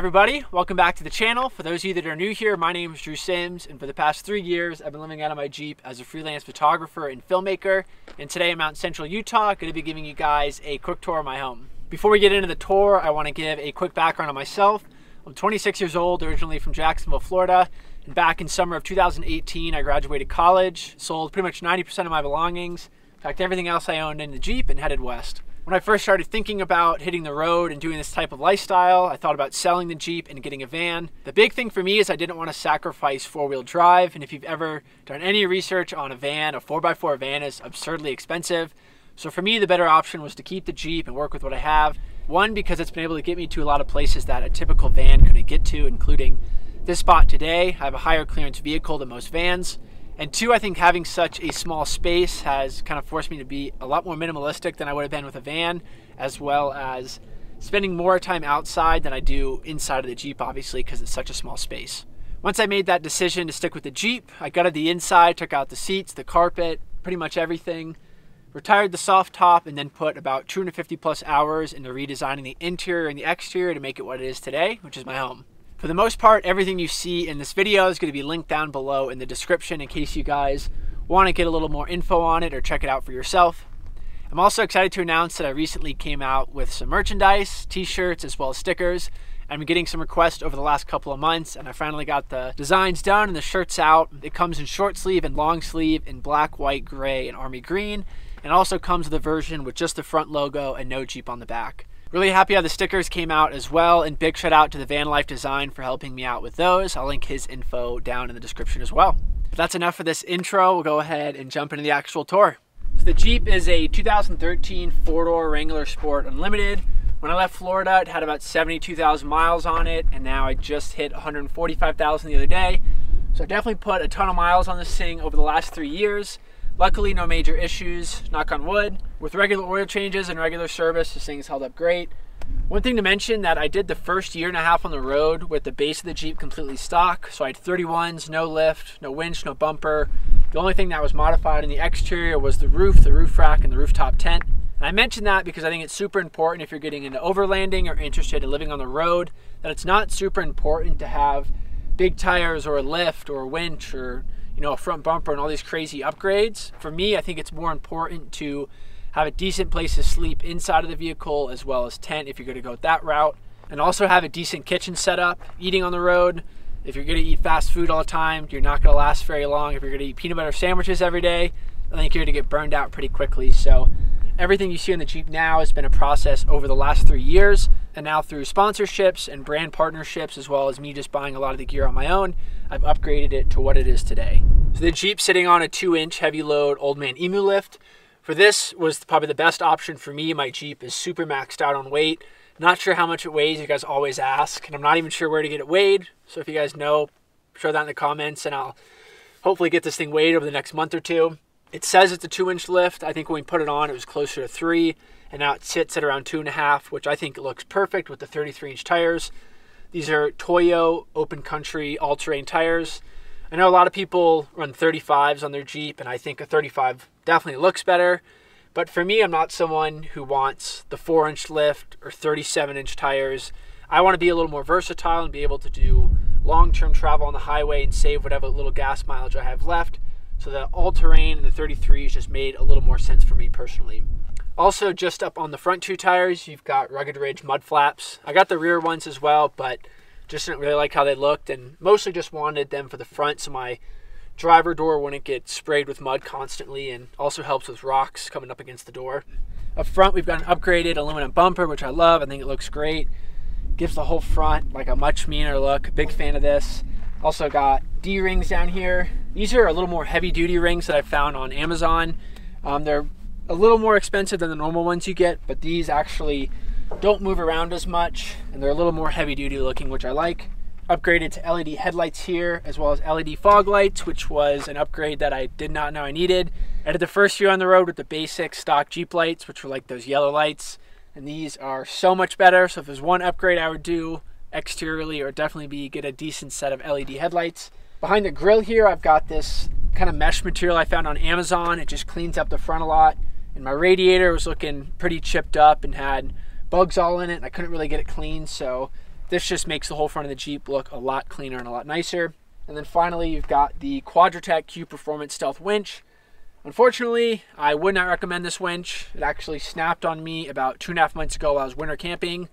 Everybody, welcome back to the channel. For those of you that are new here, my name is Drew Sims, and for the past three years, I've been living out of my Jeep as a freelance photographer and filmmaker. And today I'm out in central Utah, going to be giving you guys a quick tour of my home. Before we get into the tour, I want to give a quick background on myself. I'm 26 years old, originally from Jacksonville, Florida. And back in summer of 2018, I graduated college, sold pretty much 90% of my belongings, packed everything else I owned in the Jeep, and headed west. When I first started thinking about hitting the road and doing this type of lifestyle, I thought about selling the Jeep and getting a van. The big thing for me is I didn't want to sacrifice four wheel drive. And if you've ever done any research on a van, a 4x4 van is absurdly expensive. So for me, the better option was to keep the Jeep and work with what I have. One, because it's been able to get me to a lot of places that a typical van couldn't get to, including this spot today. I have a higher clearance vehicle than most vans. And two, I think having such a small space has kind of forced me to be a lot more minimalistic than I would have been with a van, as well as spending more time outside than I do inside of the Jeep, obviously, because it's such a small space. Once I made that decision to stick with the Jeep, I gutted the inside, took out the seats, the carpet, pretty much everything, retired the soft top, and then put about 250 plus hours into redesigning the interior and the exterior to make it what it is today, which is my home. For the most part, everything you see in this video is going to be linked down below in the description in case you guys want to get a little more info on it or check it out for yourself. I'm also excited to announce that I recently came out with some merchandise, t-shirts, as well as stickers. I've been getting some requests over the last couple of months and I finally got the designs done and the shirts out. It comes in short sleeve and long sleeve in black, white, gray, and army green. And also comes with a version with just the front logo and no Jeep on the back. Really happy how the stickers came out as well, and big shout out to the Van Life Design for helping me out with those. I'll link his info down in the description as well. But that's enough for this intro. We'll go ahead and jump into the actual tour. So the Jeep is a 2013 four-door Wrangler Sport Unlimited. When I left Florida, it had about 72,000 miles on it, and now I just hit 145,000 the other day. So I definitely put a ton of miles on this thing over the last three years. Luckily, no major issues, knock on wood. With regular oil changes and regular service, this thing's held up great. One thing to mention that I did the first year and a half on the road with the base of the Jeep completely stock. So I had 31s, no lift, no winch, no bumper. The only thing that was modified in the exterior was the roof, the roof rack, and the rooftop tent. And I mention that because I think it's super important if you're getting into overlanding or interested in living on the road, that it's not super important to have big tires or a lift or a winch or you know, a front bumper and all these crazy upgrades. For me, I think it's more important to have a decent place to sleep inside of the vehicle as well as tent if you're going to go that route. And also have a decent kitchen setup. Eating on the road, if you're going to eat fast food all the time, you're not going to last very long. If you're going to eat peanut butter sandwiches every day, I think you're going to get burned out pretty quickly. So everything you see on the Jeep now has been a process over the last three years. And now through sponsorships and brand partnerships, as well as me just buying a lot of the gear on my own, I've upgraded it to what it is today. So the Jeep sitting on a two inch heavy load old man emu lift. For this was probably the best option for me. My Jeep is super maxed out on weight. Not sure how much it weighs, you guys always ask, and I'm not even sure where to get it weighed. So if you guys know, show that in the comments and I'll hopefully get this thing weighed over the next month or two. It says it's a two inch lift. I think when we put it on, it was closer to three, and now it sits at around two and a half, which I think looks perfect with the 33 inch tires. These are Toyo Open Country all terrain tires. I know a lot of people run 35s on their Jeep, and I think a 35 definitely looks better. But for me, I'm not someone who wants the 4 inch lift or 37 inch tires. I want to be a little more versatile and be able to do long term travel on the highway and save whatever little gas mileage I have left. So the all terrain and the 33s just made a little more sense for me personally. Also, just up on the front two tires, you've got Rugged Ridge mud flaps. I got the rear ones as well, but just didn't really like how they looked and mostly just wanted them for the front so my driver door wouldn't get sprayed with mud constantly and also helps with rocks coming up against the door. Up front, we've got an upgraded aluminum bumper, which I love. I think it looks great. Gives the whole front like a much meaner look. Big fan of this. Also got D-rings down here. These are a little more heavy duty rings that I found on Amazon. Um, they're a little more expensive than the normal ones you get, but these actually don't move around as much and they're a little more heavy duty looking, which I like. Upgraded to LED headlights here as well as LED fog lights, which was an upgrade that I did not know I needed. I did the first year on the road with the basic stock Jeep lights, which were like those yellow lights, and these are so much better. So if there's one upgrade I would do exteriorly or definitely be get a decent set of LED headlights. Behind the grill here, I've got this kind of mesh material I found on Amazon. It just cleans up the front a lot and my radiator was looking pretty chipped up and had bugs all in it and I couldn't really get it clean so This just makes the whole front of the Jeep look a lot cleaner and a lot nicer. And then finally, you've got the Quadratec Q Performance Stealth Winch. Unfortunately, I would not recommend this winch. It actually snapped on me about two and a half months ago while I was winter camping.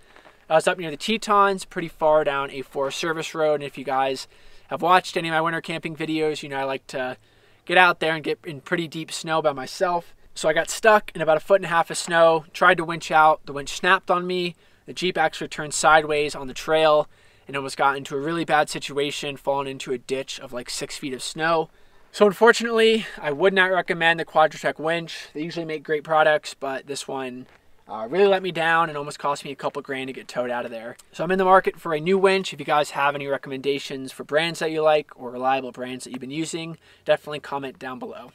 Uh, I was up near the Tetons, pretty far down a Forest Service road. And if you guys have watched any of my winter camping videos, you know I like to get out there and get in pretty deep snow by myself. So I got stuck in about a foot and a half of snow, tried to winch out. The winch snapped on me. The Jeep actually turned sideways on the trail and almost got into a really bad situation, falling into a ditch of like six feet of snow. So unfortunately, I would not recommend the Quadratec winch. They usually make great products, but this one uh, really let me down and almost cost me a couple grand to get towed out of there. So I'm in the market for a new winch. If you guys have any recommendations for brands that you like or reliable brands that you've been using, definitely comment down below.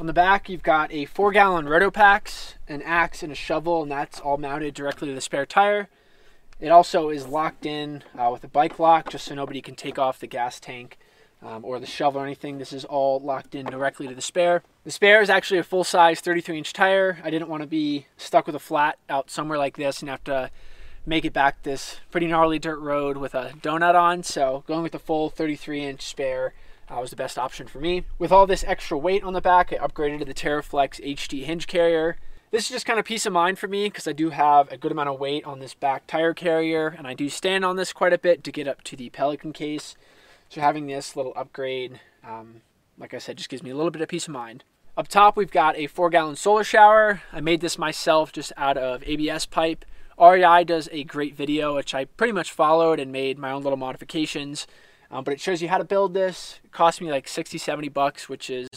On the back, you've got a four gallon Rotopax, an axe, and a shovel, and that's all mounted directly to the spare tire. It also is locked in uh, with a bike lock just so nobody can take off the gas tank um, or the shovel or anything. This is all locked in directly to the spare. The spare is actually a full size 33 inch tire. I didn't want to be stuck with a flat out somewhere like this and have to make it back this pretty gnarly dirt road with a donut on. So going with the full 33 inch spare uh, was the best option for me. With all this extra weight on the back, I upgraded to the TeraFlex HD hinge carrier. This is just kind of peace of mind for me because I do have a good amount of weight on this back tire carrier and I do stand on this quite a bit to get up to the Pelican case. So having this little upgrade, um, like I said, just gives me a little bit of peace of mind. Up top, we've got a four gallon solar shower. I made this myself just out of ABS pipe. REI does a great video, which I pretty much followed and made my own little modifications. Um, but it shows you how to build this. It cost me like 60, 70 bucks, which is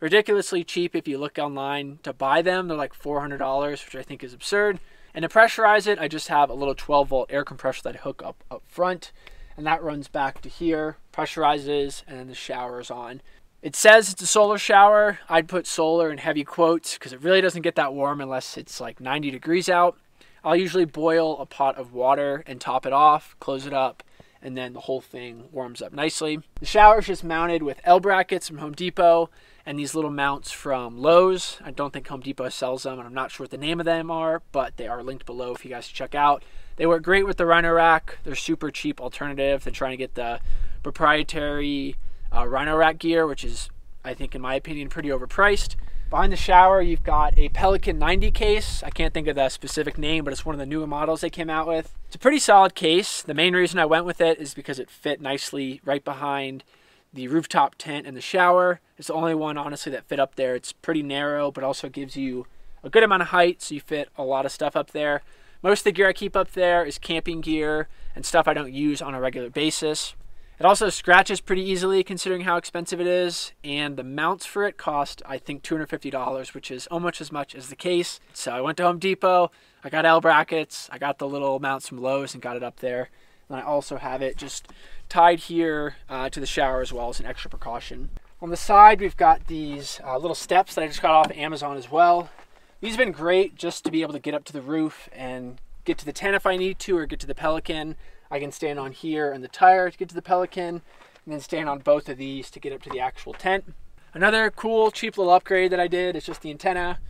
ridiculously cheap if you look online to buy them. They're like $400, which I think is absurd. And to pressurize it, I just have a little 12 volt air compressor that I hook up up front and that runs back to here, pressurizes, and then the shower is on. It says it's a solar shower. I'd put solar in heavy quotes because it really doesn't get that warm unless it's like 90 degrees out. I'll usually boil a pot of water and top it off, close it up, and then the whole thing warms up nicely. The shower is just mounted with L brackets from Home Depot and these little mounts from Lowe's. I don't think Home Depot sells them, and I'm not sure what the name of them are, but they are linked below if you guys check out. They work great with the Rhino Rack. They're super cheap alternative than trying to get the proprietary uh, Rhino Rack gear, which is, I think, in my opinion, pretty overpriced. Behind the shower, you've got a Pelican 90 case. I can't think of the specific name, but it's one of the newer models they came out with. It's a pretty solid case. The main reason I went with it is because it fit nicely right behind the rooftop tent and the shower. It's the only one, honestly, that fit up there. It's pretty narrow, but also gives you a good amount of height, so you fit a lot of stuff up there. Most of the gear I keep up there is camping gear and stuff I don't use on a regular basis. It also scratches pretty easily considering how expensive it is, and the mounts for it cost, I think, $250, which is almost as much as the case. So I went to Home Depot, I got L brackets, I got the little mounts from Lowe's and got it up there. And I also have it just tied here uh, to the shower as well as an extra precaution. On the side, we've got these uh, little steps that I just got off Amazon as well. These have been great just to be able to get up to the roof and get to the tent if I need to or get to the Pelican. I can stand on here and the tire to get to the Pelican and then stand on both of these to get up to the actual tent. Another cool, cheap little upgrade that I did is just the antenna.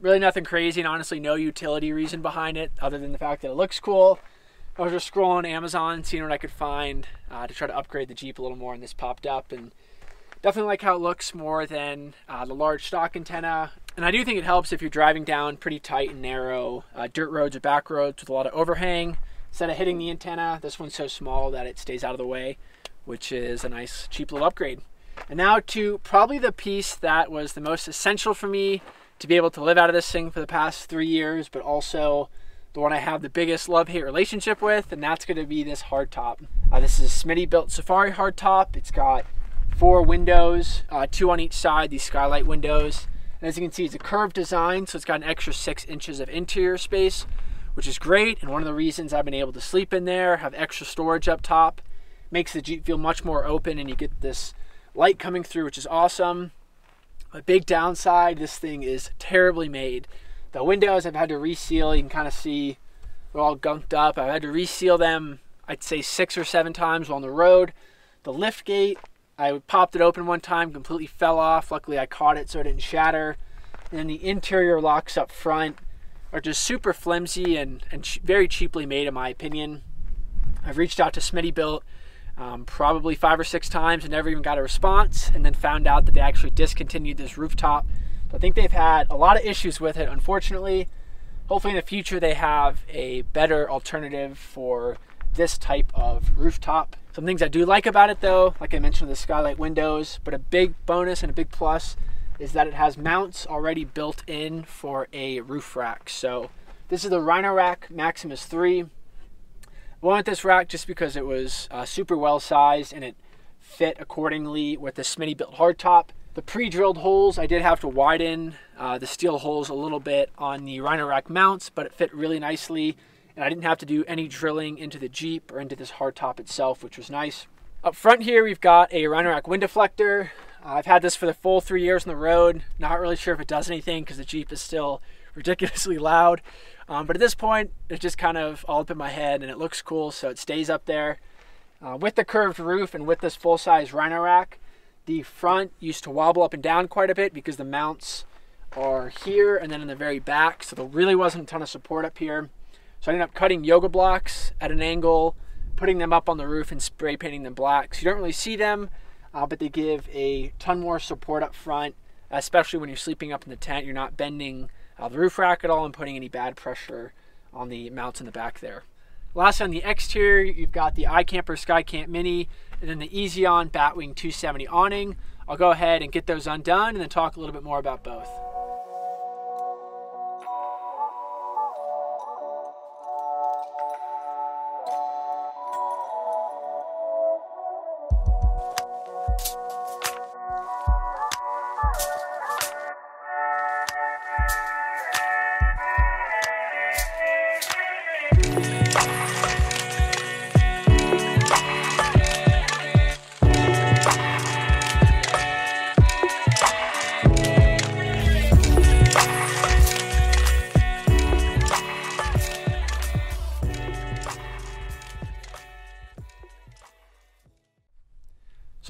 Really nothing crazy and honestly no utility reason behind it other than the fact that it looks cool. I was just scrolling Amazon, seeing what I could find uh, to try to upgrade the Jeep a little more and this popped up and definitely like how it looks more than uh, the large stock antenna and I do think it helps if you're driving down pretty tight and narrow uh, dirt roads or back roads with a lot of overhang. Instead of hitting the antenna, this one's so small that it stays out of the way, which is a nice, cheap little upgrade. And now to probably the piece that was the most essential for me to be able to live out of this thing for the past three years, but also the one I have the biggest love-hate relationship with, and that's going to be this hardtop. Uh, this is a Smittybilt Safari hardtop. It's got four windows, uh, two on each side, these skylight windows. And as you can see, it's a curved design, so it's got an extra six inches of interior space, which is great. And one of the reasons I've been able to sleep in there, have extra storage up top, makes the Jeep feel much more open and you get this light coming through, which is awesome. A big downside, this thing is terribly made. The windows I've had to reseal, you can kind of see they're all gunked up. I've had to reseal them, I'd say six or seven times on the road. The lift gate I popped it open one time, completely fell off. Luckily, I caught it so it didn't shatter. And then the interior locks up front are just super flimsy and, and very cheaply made, in my opinion. I've reached out to Smittybilt um, probably five or six times and never even got a response, and then found out that they actually discontinued this rooftop. So I think they've had a lot of issues with it, unfortunately. Hopefully, in the future, they have a better alternative for this type of rooftop. Some things I do like about it, though, like I mentioned, the skylight windows, but a big bonus and a big plus is that it has mounts already built in for a roof rack. So this is the Rhino-Rack Maximus 3. I wanted this rack just because it was uh, super well sized and it fit accordingly with the Smittybilt hardtop. The pre-drilled holes, I did have to widen uh, the steel holes a little bit on the Rhino-Rack mounts, but it fit really nicely and I didn't have to do any drilling into the Jeep or into this hardtop itself, which was nice. Up front here, we've got a Rhino-Rack wind deflector. Uh, I've had this for the full three years on the road. Not really sure if it does anything because the Jeep is still ridiculously loud. Um, but at this point, it's just kind of all up in my head and it looks cool, so it stays up there. Uh, with the curved roof and with this full-size Rhino-Rack, the front used to wobble up and down quite a bit because the mounts are here and then in the very back, so there really wasn't a ton of support up here. So I ended up cutting yoga blocks at an angle, putting them up on the roof and spray painting them black. So you don't really see them, uh, but they give a ton more support up front, especially when you're sleeping up in the tent. You're not bending uh, the roof rack at all and putting any bad pressure on the mounts in the back there. Last on the exterior, you've got the iCamper SkyCamp Mini and then the Eezi-Awn Batwing 270 awning. I'll go ahead and get those undone and then talk a little bit more about both.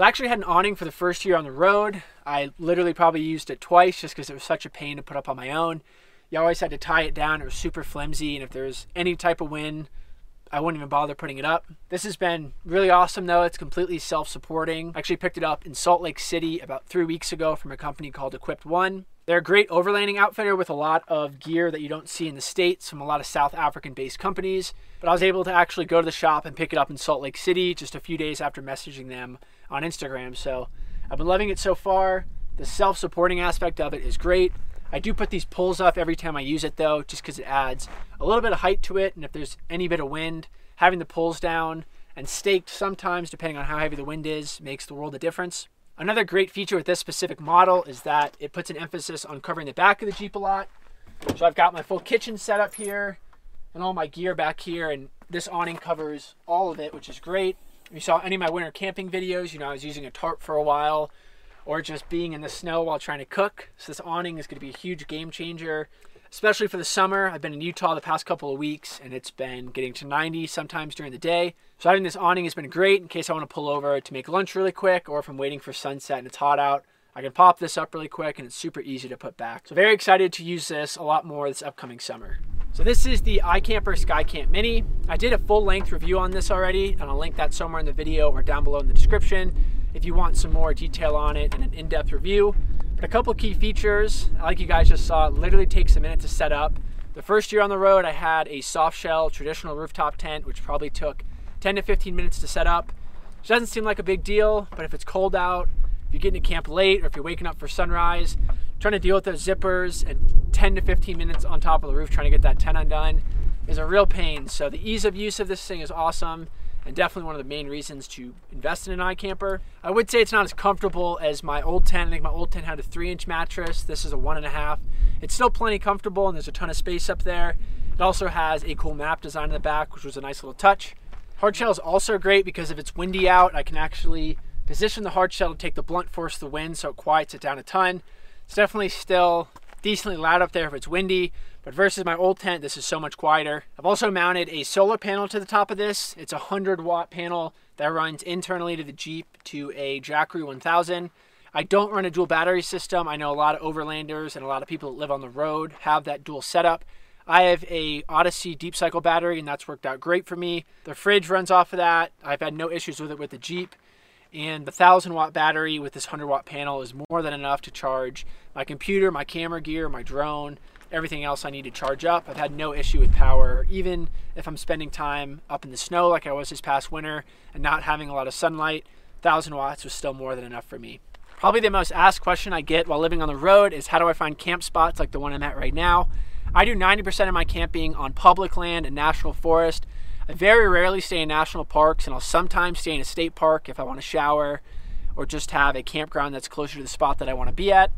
So I actually had an awning for the first year on the road. I literally probably used it twice just because it was such a pain to put up on my own. You always had to tie it down. It was super flimsy, and if there was any type of wind, I wouldn't even bother putting it up. This has been really awesome though. It's completely self-supporting. I actually picked it up in Salt Lake City about three weeks ago from a company called Equipped One. They're a great overlanding outfitter with a lot of gear that you don't see in the States from a lot of South African based companies. But I was able to actually go to the shop and pick it up in Salt Lake City just a few days after messaging them on Instagram. So I've been loving it so far. The self supporting aspect of it is great. I do put these pulls up every time I use it though, just because it adds a little bit of height to it. And if there's any bit of wind, having the pulls down and staked sometimes, depending on how heavy the wind is, makes the world a difference. Another great feature with this specific model is that it puts an emphasis on covering the back of the Jeep a lot. So I've got my full kitchen set up here and all my gear back here and this awning covers all of it, which is great you saw any of my winter camping videos, you know, I was using a tarp for a while or just being in the snow while trying to cook. So this awning is going to be a huge game changer, especially for the summer. I've been in Utah the past couple of weeks and it's been getting to 90 sometimes during the day. So having this awning has been great in case I want to pull over to make lunch really quick or if I'm waiting for sunset and it's hot out. I can pop this up really quick and it's super easy to put back. So very excited to use this a lot more this upcoming summer. So this is the iCamper SkyCamp Mini. I did a full length review on this already and I'll link that somewhere in the video or down below in the description if you want some more detail on it and an in-depth review. But a couple key features, like you guys just saw, it literally takes a minute to set up. The first year on the road, I had a soft shell traditional rooftop tent, which probably took 10 to 15 minutes to set up. Which doesn't seem like a big deal, but if it's cold out, if you're getting to camp late or if you're waking up for sunrise, trying to deal with those zippers and 10 to 15 minutes on top of the roof trying to get that tent undone is a real pain. So the ease of use of this thing is awesome and definitely one of the main reasons to invest in an iCamper. I would say it's not as comfortable as my old tent. I think my old tent had a three inch mattress. This is a one and a half. It's still plenty comfortable and there's a ton of space up there. It also has a cool map design in the back, which was a nice little touch. Hard shell is also great because if it's windy out, I can actually position the hard shell to take the blunt force of the wind so it quiets it down a ton. It's definitely still decently loud up there if it's windy, but versus my old tent, this is so much quieter. I've also mounted a solar panel to the top of this. It's a 100 watt panel that runs internally to the Jeep to a Jackery 1000. I don't run a dual battery system. I know a lot of overlanders and a lot of people that live on the road have that dual setup. I have a Odyssey deep cycle battery and that's worked out great for me. The fridge runs off of that. I've had no issues with it with the Jeep. And the 1000 watt battery with this 100 watt panel is more than enough to charge my computer, my camera gear, my drone, everything else I need to charge up. I've had no issue with power, even if I'm spending time up in the snow like I was this past winter and not having a lot of sunlight. 1000 watts was still more than enough for me. Probably the most asked question I get while living on the road is how do I find camp spots like the one I'm at right now? I do 90% of my camping on public land and national forest. I very rarely stay in national parks, and I'll sometimes stay in a state park if I want to shower or just have a campground that's closer to the spot that I want to be at.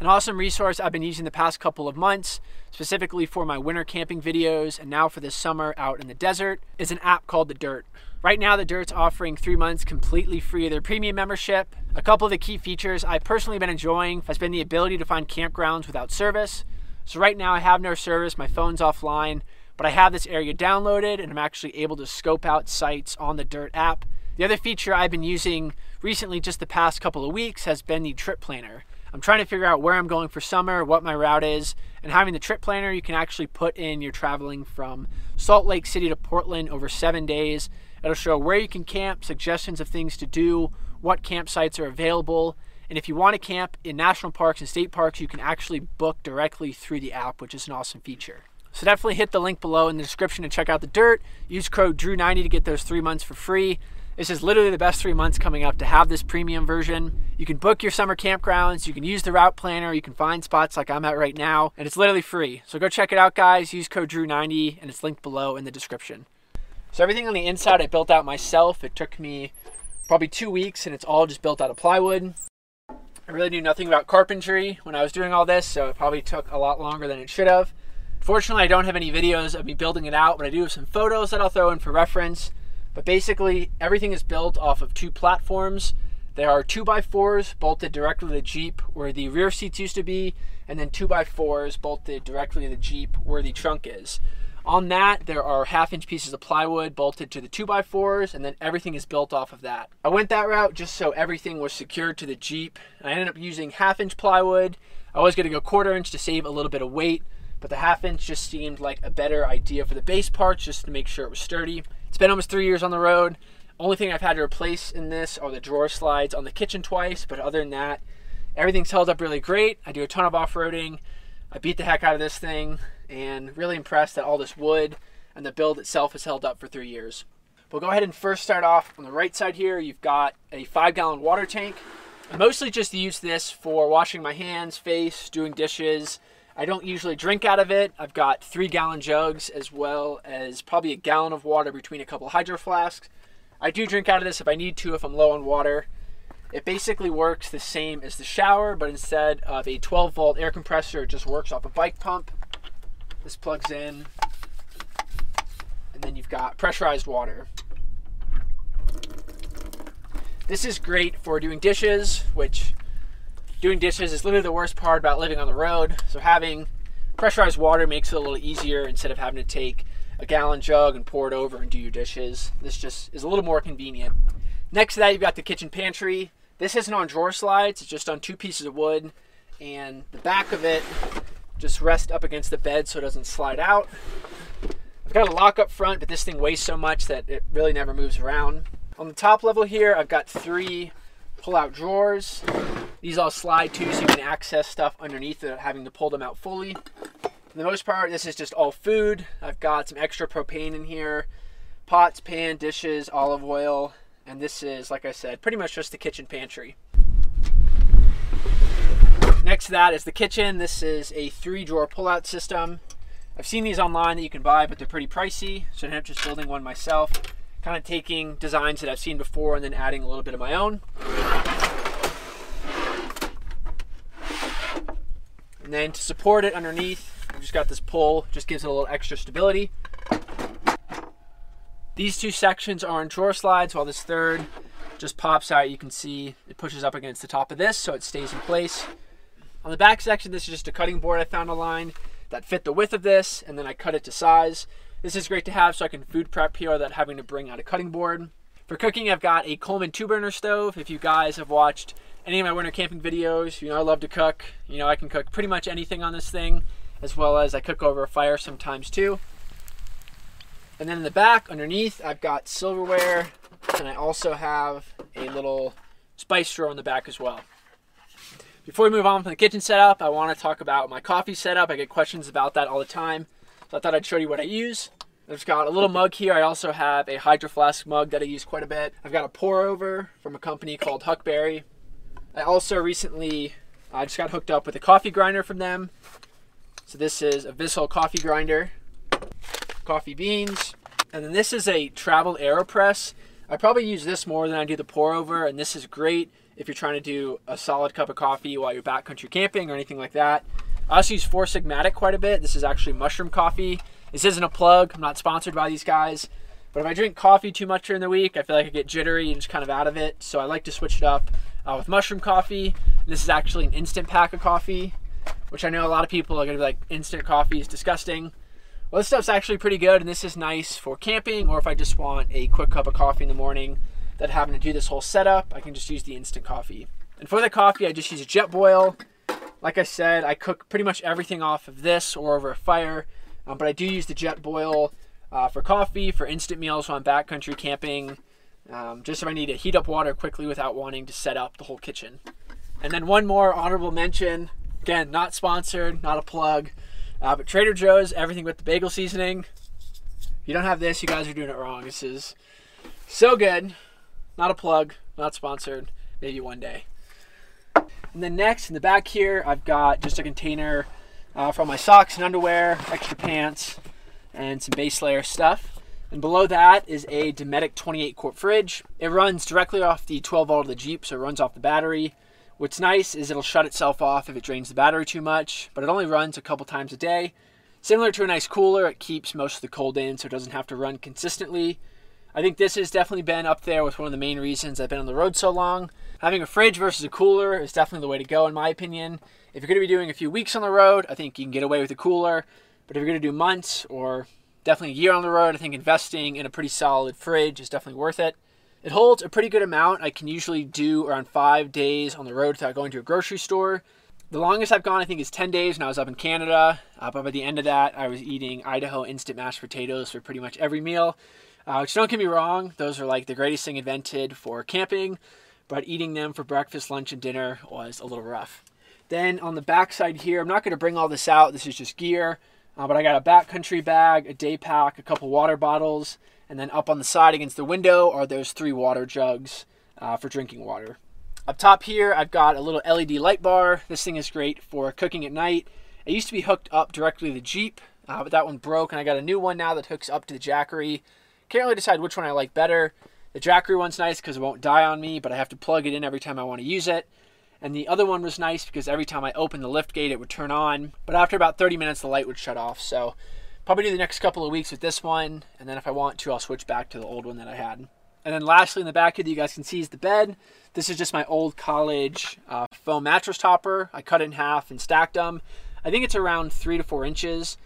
An awesome resource I've been using the past couple of months, specifically for my winter camping videos and now for this summer out in the desert, is an app called The Dyrt. Right now, The Dyrt's offering three months completely free of their premium membership. A couple of the key features I've personally been enjoying has been the ability to find campgrounds without service. So right now I have no service, my phone's offline, but I have this area downloaded and I'm actually able to scope out sites on the Dyrt app. The other feature I've been using recently, just the past couple of weeks, has been the trip planner. I'm trying to figure out where I'm going for summer, what my route is, and having the trip planner, you can actually put in you're traveling from Salt Lake City to Portland over seven days. It'll show where you can camp, suggestions of things to do, what campsites are available, and if you want to camp in national parks and state parks, you can actually book directly through the app, which is an awesome feature. So definitely hit the link below in the description to check out the Dyrt. Use code Drew90 to get those three months for free. This is literally the best three months coming up to have this premium version. You can book your summer campgrounds, you can use the route planner, you can find spots like I'm at right now, and it's literally free. So go check it out, guys. Use code Drew90, and it's linked below in the description. So everything on the inside I built out myself. It took me probably two weeks, and it's all just built out of plywood. I really knew nothing about carpentry when I was doing all this, so it probably took a lot longer than it should have. Fortunately, I don't have any videos of me building it out, but I do have some photos that I'll throw in for reference. But basically, everything is built off of two platforms. There are 2x4s bolted directly to the Jeep where the rear seats used to be, and then 2x4s bolted directly to the Jeep where the trunk is. On that, there are half inch pieces of plywood bolted to the 2x4s, and then everything is built off of that. I went that route just so everything was secured to the Jeep. I ended up using half inch plywood. I was going to go quarter inch to save a little bit of weight, but the half inch just seemed like a better idea for the base parts just to make sure it was sturdy. It's been almost three years on the road. Only thing I've had to replace in this are the drawer slides on the kitchen twice, but other than that, everything's held up really great. I do a ton of off-roading. I beat the heck out of this thing and really impressed that all this wood and the build itself has held up for three years. We'll go ahead and first start off on the right side here. You've got a five gallon water tank. I mostly just use this for washing my hands, face, doing dishes, I don't usually drink out of it. I've got three gallon jugs as well as probably a gallon of water between a couple hydro flasks. I do drink out of this if I need to, if I'm low on water. It basically works the same as the shower, but instead of a 12 volt air compressor, it just works off a bike pump. This plugs in, and then you've got pressurized water. This is great for doing dishes, which doing dishes is literally the worst part about living on the road. So having pressurized water makes it a little easier instead of having to take a gallon jug and pour it over and do your dishes. This just is a little more convenient. Next to that, you've got the kitchen pantry. This isn't on drawer slides, it's just on two pieces of wood, and the back of it just rests up against the bed so it doesn't slide out. I've got a lock up front, but this thing weighs so much that it really never moves around. On the top level here, I've got three pull out drawers. These all slide too, so you can access stuff underneath without having to pull them out fully. For the most part, this is just all food. I've got some extra propane in here, pots, pan, dishes, olive oil, and this is, like I said, pretty much just the kitchen pantry. Next to that is the kitchen. This is a three drawer pull-out system. I've seen these online that you can buy, but they're pretty pricey, so I ended up just building one myself. Kind of taking designs that I've seen before and then adding a little bit of my own. And then to support it underneath, I've just got this pull, just gives it a little extra stability. These two sections are in drawer slides while this third just pops out. You can see it pushes up against the top of this so it stays in place. On the back section, this is just a cutting board I found online that fit the width of this and then I cut it to size. This is great to have so I can food prep here without having to bring out a cutting board. For cooking, I've got a Coleman two burner stove. If you guys have watched any of my winter camping videos. You know, I love to cook. You know, I can cook pretty much anything on this thing as well as I cook over a fire sometimes too. And then in the back, underneath, I've got silverware, and I also have a little spice drawer in the back as well. Before we move on from the kitchen setup, I want to talk about my coffee setup. I get questions about that all the time, so I thought I'd show you what I use. I've got a little mug here. I also have a Hydro Flask mug that I use quite a bit. I've got a pour over from a company called Huckberry. I also recently I just got hooked up with a coffee grinder from them. So this is a VSSL coffee grinder, coffee beans, and then this is a travel AeroPress. I probably use this more than I do the pour over, and this is great if you're trying to do a solid cup of coffee while you're backcountry camping or anything like that. I also use Four Sigmatic quite a bit. This is actually mushroom coffee. This isn't a plug. I'm not sponsored by these guys. But if I drink coffee too much during the week, I feel like I get jittery and just kind of out of it. So I like to switch it up uh, with mushroom coffee. This is actually an instant pack of coffee, which I know a lot of people are to be like, instant coffee is disgusting. Well, this stuff's actually pretty good, and this is nice for camping or if I just want a quick cup of coffee in the morning that having to do this whole setup, I can just use the instant coffee. And for the coffee, I just use a Jetboil. Like I said, I cook pretty much everything off of this or over a fire, um, but I do use the Jetboil uh, for coffee, for instant meals when I'm backcountry camping, um, just if I need to heat up water quickly without wanting to set up the whole kitchen. And then one more honorable mention. Again, not sponsored, not a plug, uh, but Trader Joe's everything with the bagel seasoning. If you don't have this, you guys are doing it wrong. This is so good. Not a plug, not sponsored. Maybe one day. And then next in the back here, I've got just a container uh, for all my socks and underwear, extra pants, and some base layer stuff. And below that is a Dometic 28 quart fridge. It runs directly off the 12 volt of the Jeep, so it runs off the battery. What's nice is it'll shut itself off if it drains the battery too much, but it only runs a couple times a day. Similar to a nice cooler, it keeps most of the cold in so it doesn't have to run consistently. I think this has definitely been up there with one of the main reasons I've been on the road so long. Having a fridge versus a cooler is definitely the way to go, in my opinion. If you're going to be doing a few weeks on the road, I think you can get away with a cooler. But if you're going to do months or definitely a year on the road, I think investing in a pretty solid fridge is definitely worth it. It holds a pretty good amount. I can usually do around five days on the road without going to a grocery store. The longest I've gone, I think, is 10 days when I was up in Canada. Uh, but by the end of that, I was eating Idaho instant mashed potatoes for pretty much every meal. Uh, which don't get me wrong, those are like the greatest thing invented for camping, but eating them for breakfast, lunch, and dinner was a little rough. Then on the back side here, I'm not going to bring all this out. This is just gear. Uh, but I got a backcountry bag, a day pack, a couple water bottles, and then up on the side against the window are those three water jugs uh, for drinking water. Up top here, I've got a little LED light bar. This thing is great for cooking at night. It used to be hooked up directly to the Jeep, uh, but that one broke, and I got a new one now that hooks up to the Jackery. Can't really decide which one I like better. The Jackery one's nice because it won't die on me, but I have to plug it in every time I want to use it. And the other one was nice because every time I opened the lift gate, it would turn on. But after about 30 minutes, the light would shut off. So probably do the next couple of weeks with this one. And then if I want to, I'll switch back to the old one that I had. And then lastly, in the back here that you guys can see is the bed. This is just my old college uh, foam mattress topper. I cut it in half and stacked them. I think it's around three to four inches.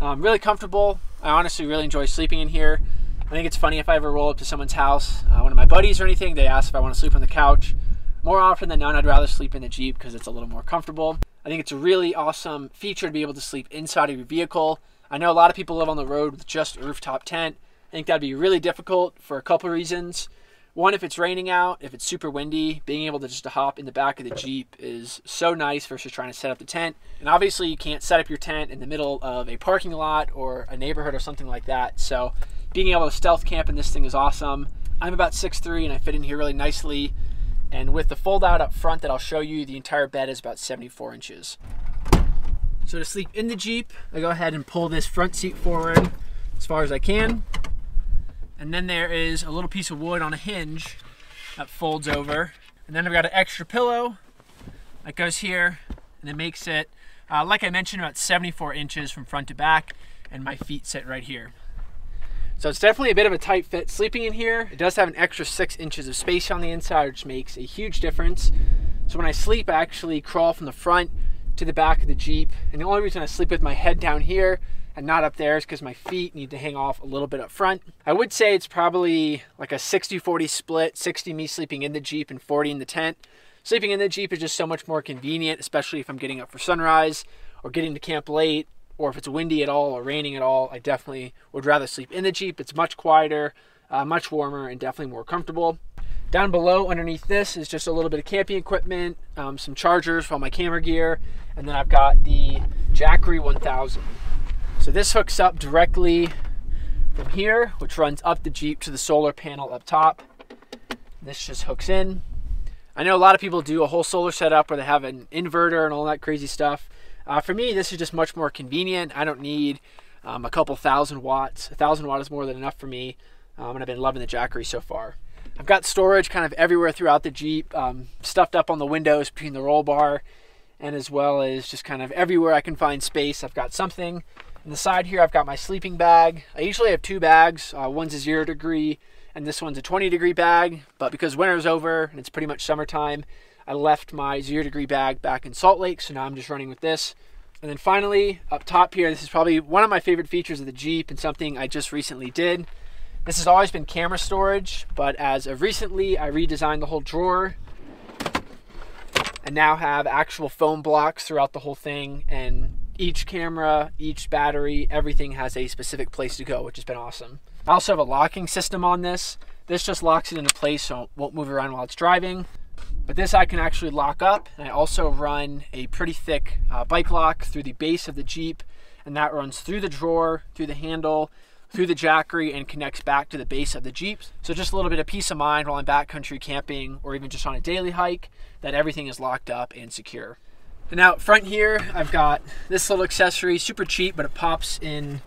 Um, really comfortable. I honestly really enjoy sleeping in here. I think it's funny if I ever roll up to someone's house, uh, one of my buddies or anything, they ask if I want to sleep on the couch. More often than not, I'd rather sleep in the Jeep because it's a little more comfortable. I think it's a really awesome feature to be able to sleep inside of your vehicle. I know a lot of people live on the road with just a rooftop tent. I think that'd be really difficult for a couple reasons. One, if it's raining out, if it's super windy, being able to just hop in the back of the Jeep is so nice versus trying to set up the tent. And obviously, you can't set up your tent in the middle of a parking lot or a neighborhood or something like that. So, being able to stealth camp in this thing is awesome. I'm about 6'3 and I fit in here really nicely. And with the fold out up front that I'll show you, the entire bed is about 74 inches. So to sleep in the Jeep, I go ahead and pull this front seat forward as far as I can. And then there is a little piece of wood on a hinge that folds over. And then I've got an extra pillow that goes here and it makes it, uh, like I mentioned, about 74 inches from front to back. And my feet sit right here. So it's definitely a bit of a tight fit sleeping in here. It does have an extra six inches of space on the inside, which makes a huge difference. So when I sleep, I actually crawl from the front to the back of the Jeep. And the only reason I sleep with my head down here and not up there is because my feet need to hang off a little bit up front. I would say it's probably like a 60-40 split, 60 me sleeping in the Jeep and 40 in the tent. Sleeping in the Jeep is just so much more convenient, especially if I'm getting up for sunrise or getting to camp late or if it's windy at all or raining at all, I definitely would rather sleep in the Jeep. It's much quieter, uh, much warmer, and definitely more comfortable. Down below, underneath this, is just a little bit of camping equipment, um, some chargers for all my camera gear, and then I've got the Jackery 1000. So this hooks up directly from here, which runs up the Jeep to the solar panel up top. This just hooks in. I know a lot of people do a whole solar setup where they have an inverter and all that crazy stuff. Uh, for me, this is just much more convenient. I don't need um, a couple thousand watts. A thousand watt is more than enough for me, um, and I've been loving the Jackery so far. I've got storage kind of everywhere throughout the Jeep, um, stuffed up on the windows between the roll bar, and as well as just kind of everywhere I can find space. I've got something. On the side here, I've got my sleeping bag. I usually have two bags. Uh, one's a zero degree, and this one's a 20 degree bag. But because winter's over and it's pretty much summertime, I left my zero degree bag back in Salt Lake, so now I'm just running with this. And then finally, up top here, this is probably one of my favorite features of the Jeep and something I just recently did. This has always been camera storage, but as of recently, I redesigned the whole drawer and now have actual foam blocks throughout the whole thing. And each camera, each battery, everything has a specific place to go, which has been awesome. I also have a locking system on this. This just locks it into place so it won't move around while it's driving. But this I can actually lock up. And I also run a pretty thick uh, bike lock through the base of the Jeep. And that runs through the drawer, through the handle, through the Jackery and connects back to the base of the Jeep. So just a little bit of peace of mind while I'm backcountry camping or even just on a daily hike that everything is locked up and secure. And now front here, I've got this little accessory, super cheap, but it pops in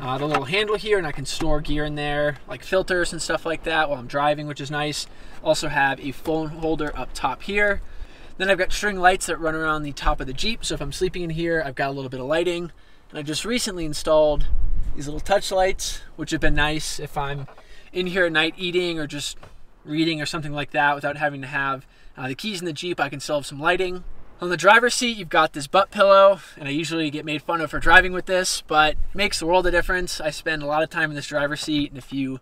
uh, the little handle here and I can store gear in there, like filters and stuff like that while I'm driving, which is nice. Also have a phone holder up top here. Then I've got string lights that run around the top of the Jeep. So if I'm sleeping in here, I've got a little bit of lighting. And I just recently installed these little touch lights, which have been nice if I'm in here at night eating or just reading or something like that without having to have uh, the keys in the Jeep. I can still have some lighting. On the driver's seat, you've got this butt pillow, and I usually get made fun of for driving with this, but it makes the world a difference. I spend a lot of time in this driver's seat, and if you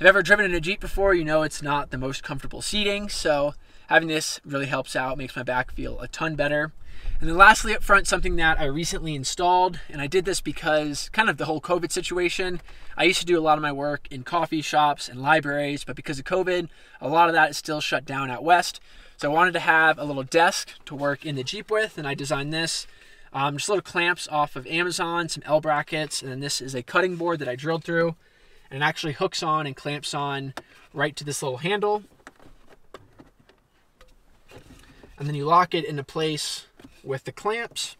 have ever driven in a Jeep before, you know it's not the most comfortable seating, so having this really helps out, makes my back feel a ton better. And then lastly up front, something that I recently installed, and I did this because kind of the whole COVID situation. I used to do a lot of my work in coffee shops and libraries, but because of COVID, a lot of that is still shut down out west. So I wanted to have a little desk to work in the Jeep with, and I designed this. Um, just little clamps off of Amazon, some L brackets, and then this is a cutting board that I drilled through. And it actually hooks on and clamps on right to this little handle. And then you lock it into place with the clamps.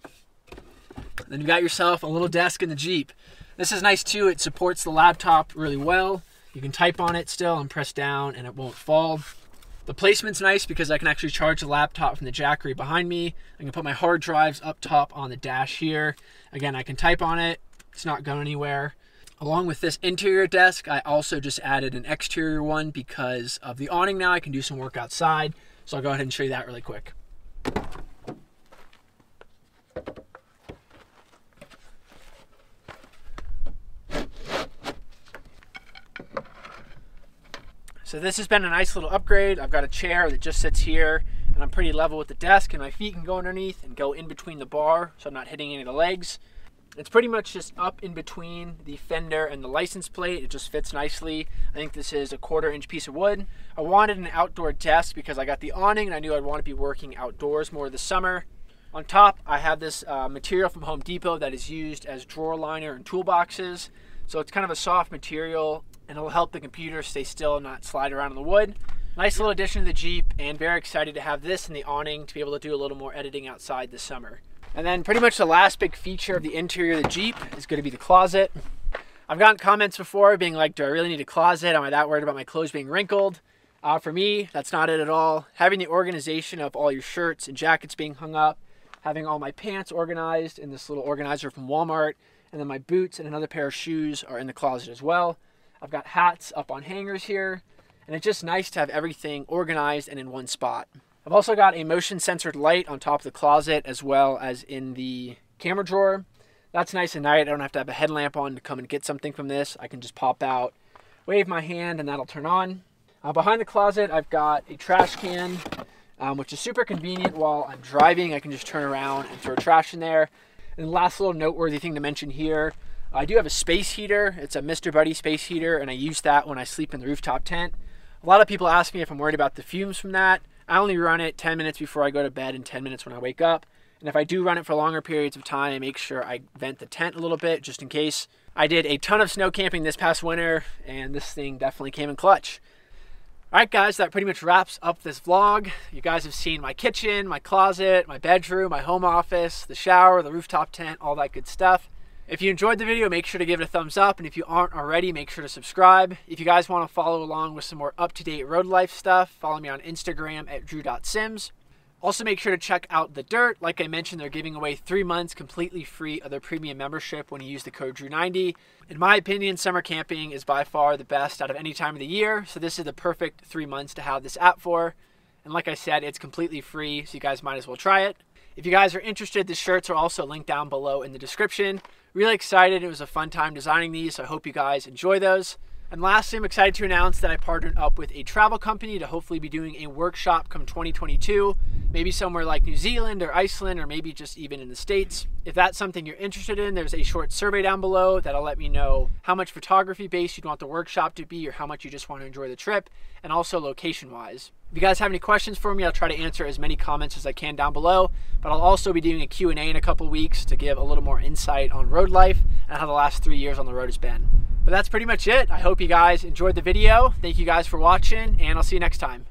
Then you got yourself a little desk in the Jeep. This is nice too. It supports the laptop really well. You can type on it still and press down and it won't fall. The placement's nice because I can actually charge the laptop from the Jackery behind me. I can put my hard drives up top on the dash here. Again, I can type on it. It's not going anywhere. Along with this interior desk, I also just added an exterior one because of the awning now. I can do some work outside. So I'll go ahead and show you that really quick. So this has been a nice little upgrade. I've got a chair that just sits here and I'm pretty level with the desk and my feet can go underneath and go in between the bar so I'm not hitting any of the legs. It's pretty much just up in between the fender and the license plate. It just fits nicely. I think this is a quarter inch piece of wood. I wanted an outdoor desk because I got the awning and I knew I'd want to be working outdoors more this summer. On top, I have this uh, material from Home Depot that is used as drawer liner and toolboxes. So it's kind of a soft material and it'll help the computer stay still and not slide around in the wood. Nice little addition to the Jeep and very excited to have this in the awning to be able to do a little more editing outside this summer. And then pretty much the last big feature of the interior of the Jeep is going to be the closet. I've gotten comments before being like, do I really need a closet? Am I that worried about my clothes being wrinkled? Uh, for me, that's not it at all. Having the organization of all your shirts and jackets being hung up, having all my pants organized in this little organizer from Walmart, and then my boots and another pair of shoes are in the closet as well. I've got hats up on hangers here, and it's just nice to have everything organized and in one spot. I've also got a motion censored light on top of the closet as well as in the camera drawer. That's nice at night. I don't have to have a headlamp on to come and get something from this. I can just pop out, wave my hand, and that'll turn on. Uh, behind the closet, I've got a trash can, um, which is super convenient while I'm driving. I can just turn around and throw trash in there. And last little noteworthy thing to mention here, I do have a space heater. It's a Mr. Buddy space heater, and I use that when I sleep in the rooftop tent. A lot of people ask me if I'm worried about the fumes from that. I only run it 10 minutes before I go to bed and 10 minutes when I wake up. And if I do run it for longer periods of time, I make sure I vent the tent a little bit just in case. I did a ton of snow camping this past winter, and this thing definitely came in clutch. All right, guys, that pretty much wraps up this vlog. You guys have seen my kitchen, my closet, my bedroom, my home office, the shower, the rooftop tent, all that good stuff. If you enjoyed the video, make sure to give it a thumbs up. And if you aren't already, make sure to subscribe. If you guys want to follow along with some more up-to-date road life stuff, follow me on Instagram at drew.sims. Also, make sure to check out The Dyrt. Like I mentioned, they're giving away three months completely free of their premium membership when you use the code DREW90. In my opinion, summer camping is by far the best out of any time of the year. So, this is the perfect three months to have this app for. And like I said, it's completely free, so you guys might as well try it. If you guys are interested, the shirts are also linked down below in the description. Really excited. It was a fun time designing these, I hope you guys enjoy those. And lastly, I'm excited to announce that I partnered up with a travel company to hopefully be doing a workshop come 2022, maybe somewhere like New Zealand or Iceland, or maybe just even in the States. If that's something you're interested in, there's a short survey down below that'll let me know how much photography based you'd want the workshop to be or how much you just want to enjoy the trip, and also location wise. If you guys have any questions for me, I'll try to answer as many comments as I can down below, but I'll also be doing a Q&A in a couple weeks to give a little more insight on road life and how the last three years on the road has been. But that's pretty much it. I hope you guys enjoyed the video. Thank you guys for watching, and I'll see you next time.